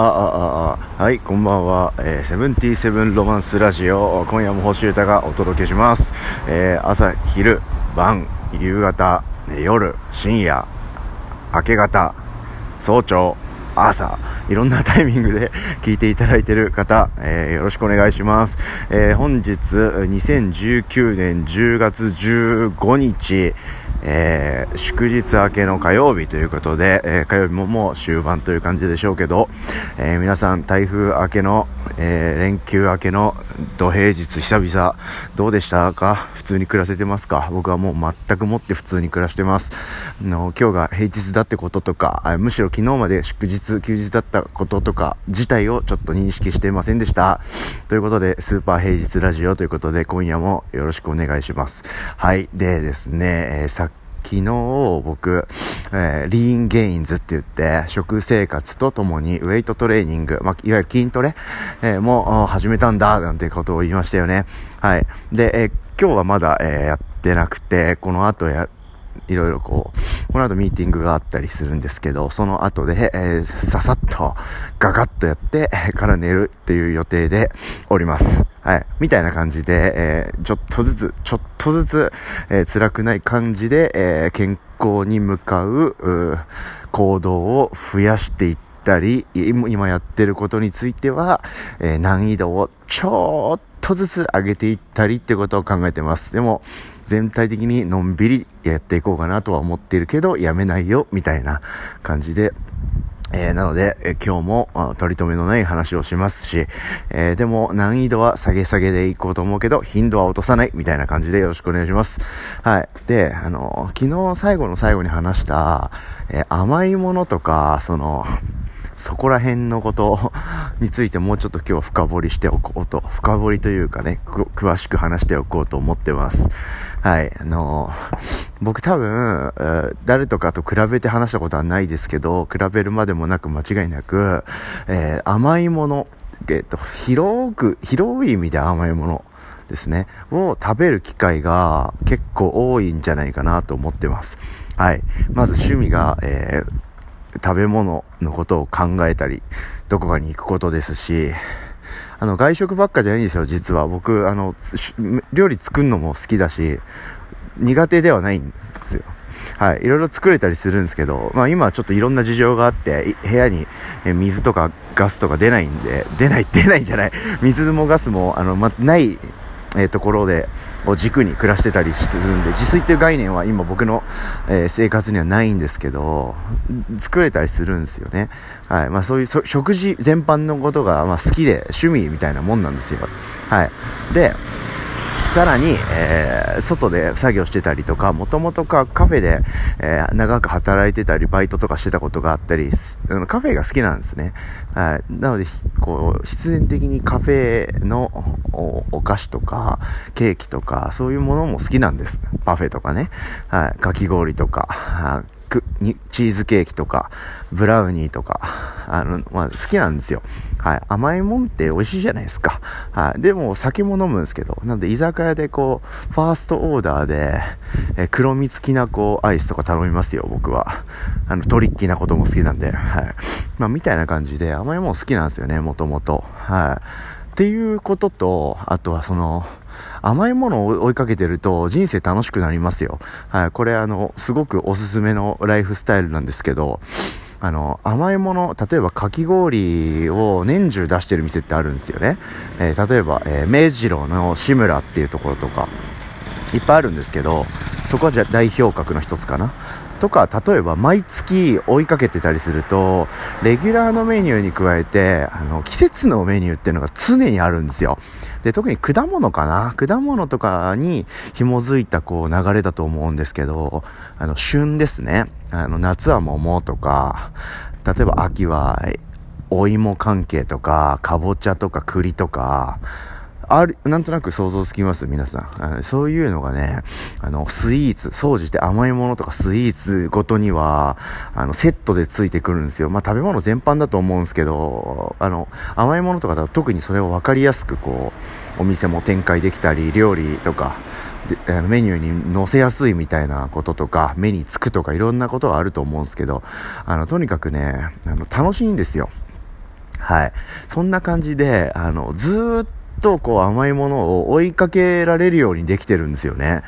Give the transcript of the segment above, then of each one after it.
あ、あ、あ、はい、こんばんは。えー、セブンティーセブンロマンスラジオ、今夜も星歌がお届けします。えー、朝、昼、晩、夕方、夜、深夜、明け方、早朝、朝、いろんなタイミングで 聞いていただいている方、えー、よろしくお願いします。えー、本日、2019年10月15日、えー、祝日明けの火曜日ということで、えー、火曜日ももう終盤という感じでしょうけど、えー、皆さん台風明けの、え連休明けの土平日久々どうでしたか？普通に暮らせてますか？僕はもう全くもって普通に暮らしてます。の今日が平日だってこととかむしろ昨日まで祝日休日だったこととか自体をちょっと認識していませんでした。ということでスーパー平日ラジオということで今夜もよろしくお願いします。はい。でですね、えー昨日僕、えー、リーンゲインズって言って、食生活とともにウェイトトレーニング、まあ、いわゆる筋トレ、えー、も始めたんだ、なんてことを言いましたよね。はい。で、えー、今日はまだ、えー、やってなくて、この後や、いろいろこう、この後ミーティングがあったりするんですけど、その後で、えー、ささっとガガッとやってから寝るっていう予定でおります。はい。みたいな感じで、えー、ちょっとずつ、ちょっとずつ、えー、辛くない感じで、えー、健康に向かう行動を増やしていったり、今やってることについては、え難易度をちょっとずつ上げていったりってことを考えてます。でも、全体的にのんびりやっていこうかなとは思っているけど、やめないよ、みたいな感じで、えー、なので、えー、今日も取り留めのない話をしますし、えー、でも難易度は下げ下げでいこうと思うけど、頻度は落とさないみたいな感じでよろしくお願いします。はい。で、あの、昨日最後の最後に話した、え甘いものとか、その、そこら辺のことについてもうちょっと今日は深掘りしておこうと、深掘りというかね、詳しく話しておこうと思ってます。はい。あの僕多分、誰とかと比べて話したことはないですけど、比べるまでもなく間違いなく、えー、甘いもの、えっ、と、広く、広い意味で甘いもの。ですね、を食べる機会が結構多いんじゃないかなと思ってます。はい。まず趣味が、えー食べ物のことを考えたり、どこかに行くことですし、あの、外食ばっかじゃないんですよ、実は。僕、あの、料理作るのも好きだし、苦手ではないんですよ。はい。いろいろ作れたりするんですけど、まあ今はちょっといろんな事情があって、部屋に水とかガスとか出ないんで、出ない、出ないんじゃない。水もガスも、あの、ま、ないえー、ところでを軸に暮らしてたりするんで自炊っていう概念は今僕の、えー、生活にはないんですけど作れたりするんですよね、はい。まあ、そういう食事全般のことが、まあ、好きで趣味みたいなもんなんですよ、はい、でさらに、えー、外で作業してたりとか、もともとカフェで、えー、長く働いてたり、バイトとかしてたことがあったり、カフェが好きなんですね。はい。なので、こう、必然的にカフェのお菓子とか、ケーキとか、そういうものも好きなんです。パフェとかね。はい。かき氷とか、クにチーズケーキとか、ブラウニーとか、あの、まあ、好きなんですよ。はい。甘いもんって美味しいじゃないですか。はい。でも、酒も飲むんですけど、なんで、居酒屋でこう、ファーストオーダーで、え黒蜜きなこアイスとか頼みますよ、僕は。あの、トリッキーなことも好きなんで、はい。まあ、みたいな感じで、甘いもん好きなんですよね、もともと。はい。っていうことと、あとはその、甘いものを追いかけてると人生楽しくなりますよ。はい、これあの、すごくおすすめのライフスタイルなんですけど、あの、甘いもの、例えばかき氷を年中出してる店ってあるんですよね。えー、例えば、えー、明治郎の志村っていうところとか、いっぱいあるんですけど、そこはじゃ代表格の一つかな。とか例えば毎月追いかけてたりするとレギュラーのメニューに加えてあの季節のメニューっていうのが常にあるんですよ。で特に果物かな？果物とかに紐づいたこう流れだと思うんですけどあの旬ですね。あの夏は桃とか例えば秋はお芋関係とかかぼちゃとか栗とかある、なんとなく想像つきます皆さん。あのそういうのがね、あの、スイーツ、掃除って甘いものとかスイーツごとには、あの、セットでついてくるんですよ。まあ、食べ物全般だと思うんですけど、あの、甘いものとかだと特にそれを分かりやすく、こう、お店も展開できたり、料理とか、メニューに載せやすいみたいなこととか目につくとかいろんなことがあると思うんですけどあのとにかくねあの楽しいんですよはい。そんな感じで、あの、ずっととこう甘いものを追いかけられるようにできてるんですよね。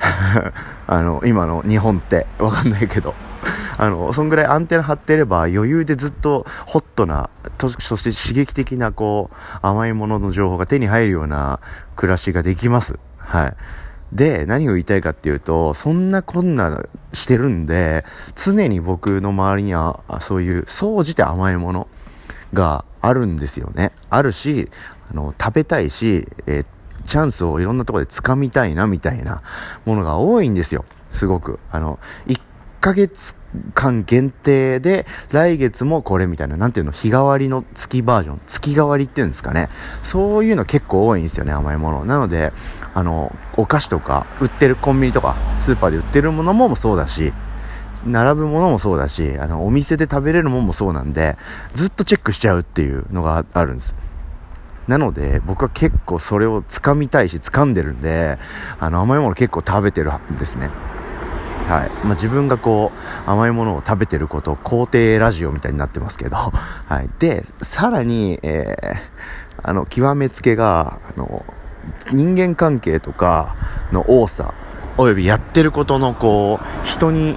あの、今の日本って。わかんないけど。あの、そんぐらいアンテナ張ってれば余裕でずっとホットな、そして刺激的なこう、甘いものの情報が手に入るような暮らしができます。はい。で、何を言いたいかっていうと、そんなこんなしてるんで、常に僕の周りには、そういう、総じて甘いものがあるんですよね。あるし、あの、食べたいし、えー、チャンスをいろんなところで掴みたいな、みたいなものが多いんですよ。すごく。あの、1ヶ月間限定で、来月もこれみたいな、なんていうの、日替わりの月バージョン、月替わりっていうんですかね。そういうの結構多いんですよね、甘いもの。なので、あの、お菓子とか、売ってるコンビニとか、スーパーで売ってるものもそうだし、並ぶものもそうだし、あの、お店で食べれるものもそうなんで、ずっとチェックしちゃうっていうのがあるんです。なので、僕は結構それを掴みたいし、掴んでるんで、あの、甘いもの結構食べてるんですね。はいまあ、自分がこう甘いものを食べてることを肯定ラジオみたいになってますけど、はい、でさらに、えー、あの極めつけがあの人間関係とかの多さおよびやってることのこう人に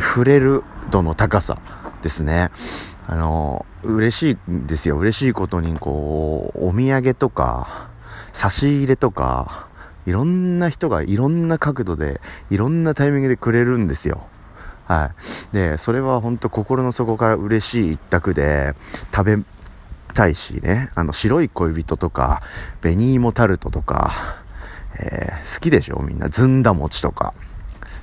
触れる度の高さですねあの嬉しいんですよ嬉しいことにこうお土産とか差し入れとかいろんな人がいろんな角度で、いろんなタイミングでくれるんですよ。はい。で、それは本当心の底から嬉しい一択で、食べたいしね、あの、白い恋人とか、紅芋タルトとか、えー、好きでしょ？みんな。ずんだ餅とか。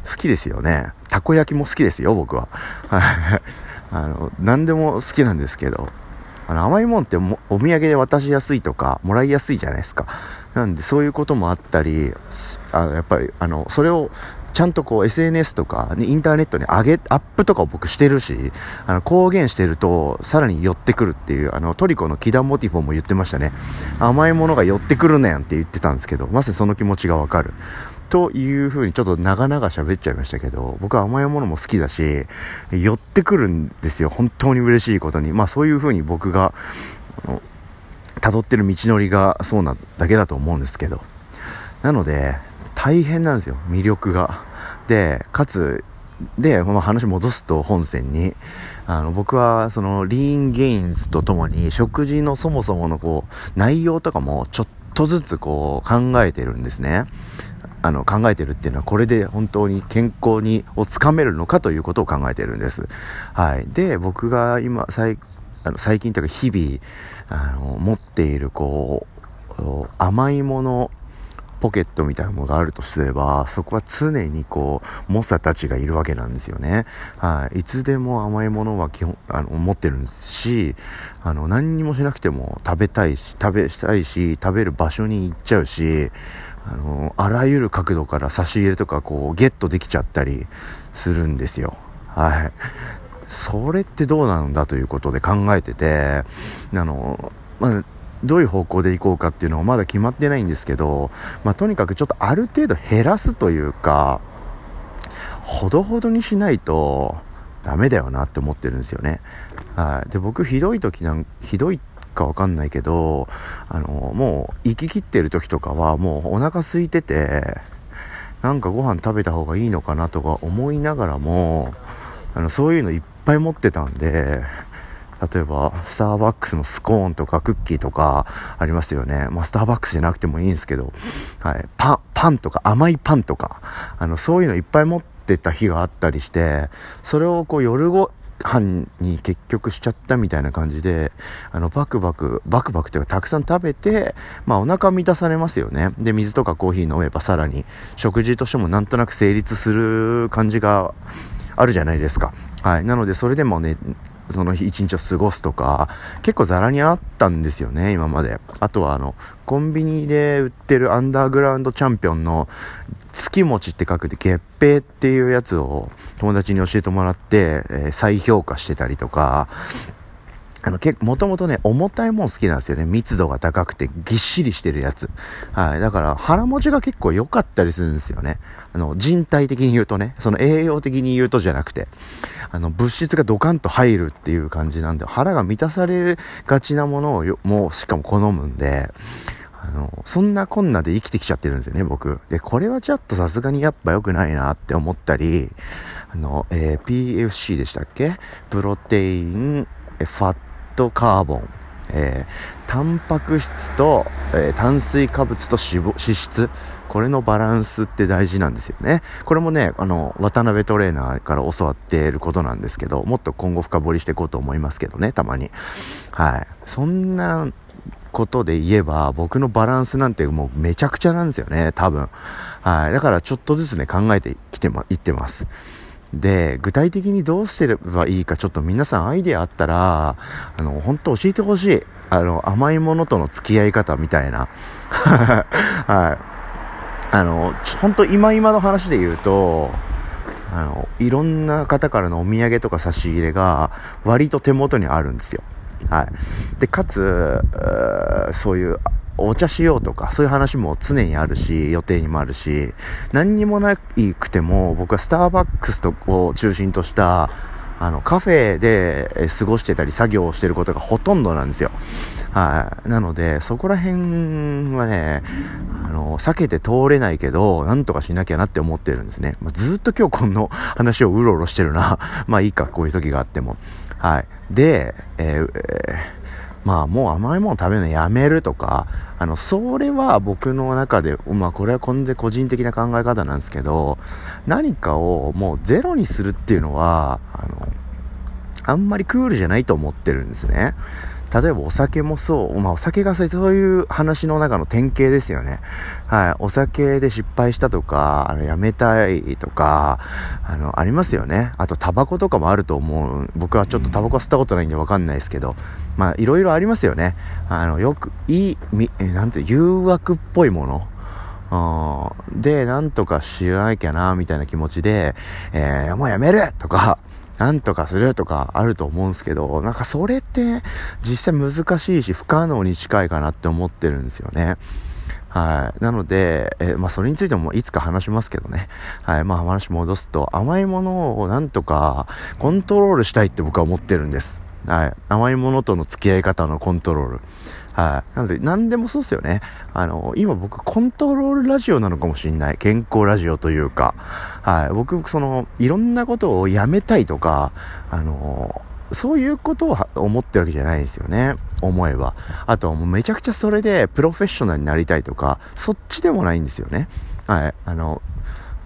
好きですよね。たこ焼きも好きですよ、僕は。あの、何でも好きなんですけど、あの、甘いもんってお土産で渡しやすいとか、もらいやすいじゃないですか。なんでそういうこともあったり、あのやっぱりあのそれをちゃんとこう SNS とか、インターネットに上げ、アップとかを僕してるし、あの公言してるとさらに寄ってくるっていう、あのトリコのキダモティフォンも言ってましたね。甘いものが寄ってくるねんって言ってたんですけど、まさにその気持ちがわかる。というふうにちょっと長々喋っちゃいましたけど、僕は甘いものも好きだし、寄ってくるんですよ。本当に嬉しいことに。まあそういうふうに僕が、辿ってる道のりがそうなだけだと思うんですけど。なので、大変なんですよ、魅力が。で、かつ、で、まあ、話戻すと本線に、あの、僕はそのリーンゲインズとともに食事のそもそものこう、内容とかもちょっとずつこう考えてるんですね。あの考えてるっていうのはこれで本当に健康にをつかめるのかということを考えてるんです。はい。で、僕が今、最あの最近というか日々あの持っているこう甘いものポケットみたいなものがあるとすれば、そこは常にこう、猛者たちがいるわけなんですよね。はい。いつでも甘いものは基本、あの、持ってるんですし、あの、何にもしなくても食べたいし、食べしたいし、食べる場所に行っちゃうし、あの、あらゆる角度から差し入れとかこう、ゲットできちゃったりするんですよ。はい。それってどうなんだということで考えてて、あの、まあ、どういう方向でいこうかっていうのはまだ決まってないんですけど、まあ、とにかくちょっとある程度減らすというか、ほどほどにしないとダメだよなって思ってるんですよね。はい。で、僕ひどい時なん、ひどいかわかんないけど、あの、もう、息切ってる時とかは、もうお腹空いてて、なんかご飯食べた方がいいのかなとか思いながらも、あの、そういうのいっぱい持ってたんで、例えば、スターバックスのスコーンとかクッキーとかありますよね。まあ、スターバックスじゃなくてもいいんですけど、はい。パン、パンとか甘いパンとか、あの、そういうのいっぱい持ってた日があったりして、それをこう夜ご飯に結局しちゃったみたいな感じで、あの、バクバク、バクバクというかたくさん食べて、まあお腹満たされますよね。で、水とかコーヒー飲めばさらに食事としてもなんとなく成立する感じがあるじゃないですか。はい。なので、それでもね、その日一日を過ごすとか、結構ザラにあったんですよね、今まで。あとは、あの、コンビニで売ってるアンダーグラウンドチャンピオンの月餅って書くで月餅っていうやつを友達に教えてもらって、えー、再評価してたりとか、あの、結構、もともとね、重たいもん好きなんですよね。密度が高くて、ぎっしりしてるやつ。はい。だから、腹持ちが結構良かったりするんですよね。あの、人体的に言うとね、その栄養的に言うとじゃなくて、あの、物質がドカンと入るっていう感じなんで、腹が満たされがちなものを、もう、しかも好むんで、あの、そんなこんなで生きてきちゃってるんですよね、僕。で、これはちょっとさすがにやっぱ良くないなって思ったり、あの、えー、PFC でしたっけ？プロテイン、ファットカーボン、えー、タンパク質と、えー、炭水化物と脂肪脂質。これのバランスって大事なんですよね。これもねあの渡辺トレーナーから教わっていることなんですけどもっと今後深掘りしていこうと思いますけどねたまに。はい。そんなことで言えば僕のバランスなんてもうめちゃくちゃなんですよね多分。はい。だからちょっとずつね考えてきてまいってます。で、具体的にどうしてればいいか、ちょっと皆さんアイデアあったら、あの、本当教えてほしい。あの、甘いものとの付き合い方みたいな。はい。あの、本当今今の話で言うと、あの、いろんな方からのお土産とか差し入れが、割と手元にあるんですよ。はい。で、かつ、そういう、お茶しようとか、そういう話も常にあるし、予定にもあるし、何にもなくても、僕はスターバックスとを中心とした、あの、カフェで過ごしてたり作業をしてることがほとんどなんですよ。はい。なので、そこら辺はね、あの、避けて通れないけど、なんとかしなきゃなって思ってるんですね。まあ、ずっと今日この話をうろうろしてるな。まあいいか、こういう時があっても。はい。で、えー、えーまあもう甘いもの食べるのやめるとか、あの、それは僕の中で、まあこれは完全個人的な考え方なんですけど、何かをもうゼロにするっていうのは、あの、あんまりクールじゃないと思ってるんですね。例えばお酒もそう、まあお酒がそういう話の中の典型ですよね。はい。お酒で失敗したとか、あの、やめたいとか、あの、ありますよね。あとタバコとかもあると思う。僕はちょっとタバコ吸ったことないんでわかんないですけど、まあいろいろありますよね。あの、よく、いい、み、なんて、誘惑っぽいもの。で、なんとかしなきゃな、みたいな気持ちで、えー、もうやめるとか、なんとかするとかあると思うんですけど、なんかそれって実際難しいし不可能に近いかなって思ってるんですよね。はい。なので、えまあ、それについてもいつか話しますけどね。はい。まあ、話戻すと、甘いものをなんとかコントロールしたいって僕は思ってるんです。はい。甘いものとの付き合い方のコントロール。はい。なので、何でもそうですよね。あの、今僕、コントロールラジオなのかもしれない。健康ラジオというか。はい。僕、その、いろんなことをやめたいとか、あの、そういうことを思ってるわけじゃないですよね。思えば。あと、もうめちゃくちゃそれでプロフェッショナルになりたいとか、そっちでもないんですよね。はい。あの、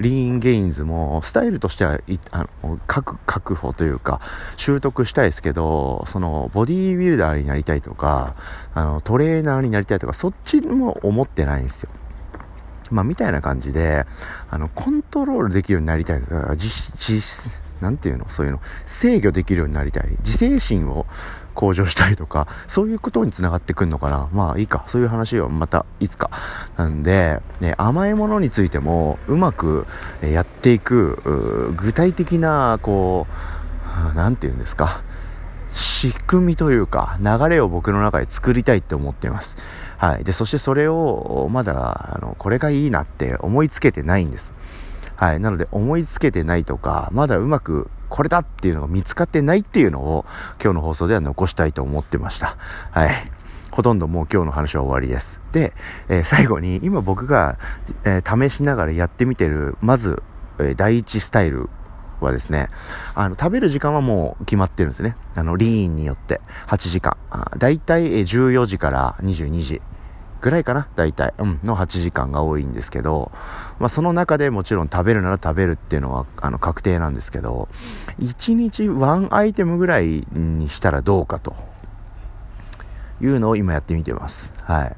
リーンゲインズもスタイルとしてはあの確確保というか習得したいですけどそのボディービルダーになりたいとかあのトレーナーになりたいとかそっちも思ってないんですよ。まあ、みたいな感じで、あの、コントロールできるようになりたいとか、実、実、なんていうの？そういうの。制御できるようになりたい。自制心を向上したいとか、そういうことにつながってくんのかな。まあいいか。そういう話はまたいつか。なんで、ね、甘いものについてもうまくやっていく、具体的な、こう、なんて言うんですか。仕組みというか、流れを僕の中で作りたいって思っています。はい。で、そしてそれを、まだ、あの、これがいいなって思いつけてないんです。はい。なので、思いつけてないとか、まだうまくこれだっていうのが見つかってないっていうのを今日の放送では残したいと思ってました。はい。ほとんどもう今日の話は終わりです。で、えー、最後に今僕が、えー、試しながらやってみてる、まず、えー、第一スタイルはですね、あの、食べる時間はもう決まってるんですね。あの、リーンによって8時間。だいたい14時から22時ぐらいかな、大体、うん、の8時間が多いんですけど、まあ、その中でもちろん食べるなら食べるっていうのは、あの、確定なんですけど、1日1アイテムぐらいにしたらどうかと、いうのを今やってみてます。はい。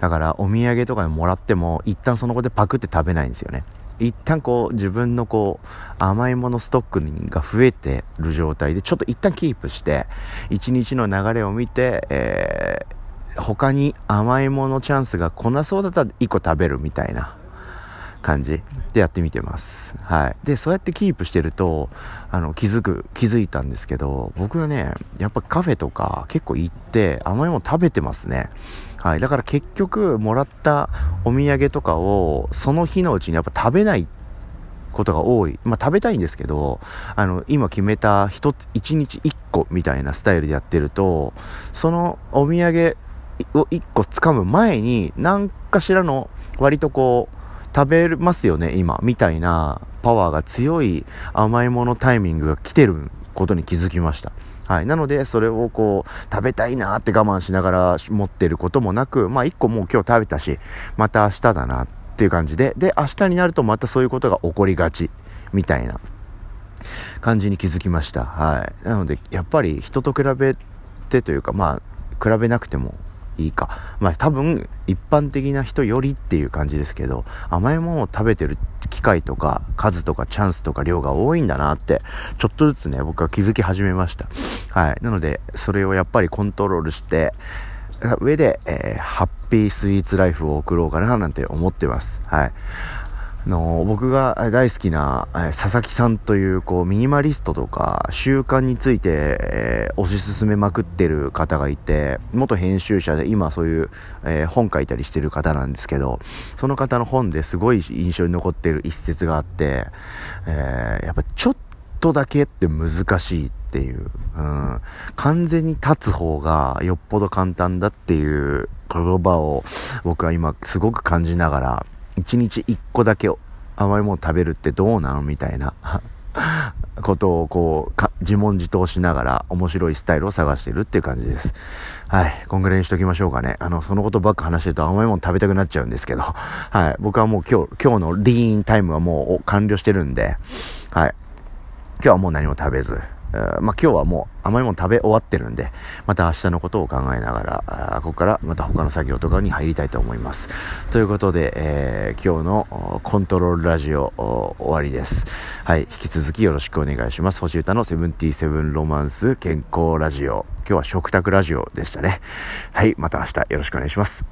だから、お土産とかでもらっても、一旦その子でパクって食べないんですよね。一旦こう自分のこう甘いものストックが増えてる状態でちょっと一旦キープして一日の流れを見て、えー他に甘いものチャンスが来なそうだったら1個食べるみたいな感じでやってみてます。はい。で、そうやってキープしてると、あの、気づく、気づいたんですけど、僕はね、やっぱカフェとか結構行って甘いもの食べてますね。はい。だから結局、もらったお土産とかを、その日のうちにやっぱ食べないことが多い。まあ食べたいんですけど、あの、今決めた一つ、一日一個みたいなスタイルでやってると、そのお土産を一個掴む前に、何かしらの割とこう、食べますよね、今、みたいなパワーが強い甘いものタイミングが来てることに気づきました。はい。なので、それをこう、食べたいなって我慢しながら持ってることもなく、まあ一個もう今日食べたし、また明日だなっていう感じで、で、明日になるとまたそういうことが起こりがち、みたいな感じに気づきました。はい。なので、やっぱり人と比べてというか、まあ、比べなくてもいいか。まあ多分一般的な人よりっていう感じですけど、甘いものを食べてる機会とか数とかチャンスとか量が多いんだなって、ちょっとずつね、僕は気づき始めました。はい。なので、それをやっぱりコントロールして、上で、えーハッピースイーツライフを送ろうかななんて思ってます。はい。の僕が大好きな、佐々木さんというこうミニマリストとか習慣について、えー推し進めまくってる方がいて元編集者で今そういう、えー本書いたりしてる方なんですけどその方の本ですごい印象に残ってる一節があって、えーやっぱちょっとだけって難しいっていう、うん、完全に立つ方がよっぽど簡単だっていう言葉を僕は今すごく感じながら一日一個だけ甘いもの食べるってどうなのみたいな。ことをこうか自問自答しながら面白いスタイルを探してるっていう感じです。はい。こんぐらいにしときましょうかね。あのそのことばっか話してると甘いもの食べたくなっちゃうんですけど。はい。僕はもう今日今日のリーンタイムはもう完了してるんで。はい。今日はもう何も食べず、まあ、今日はもう甘いもの食べ終わってるんで、また明日のことを考えながら、ここからまた他の作業とかに入りたいと思います。ということで、えー今日のコントロールラジオ終わりです。はい、引き続きよろしくお願いします。星歌のセブンティセブンロマンス健康ラジオ。今日は食卓ラジオでしたね。はい、また明日よろしくお願いします。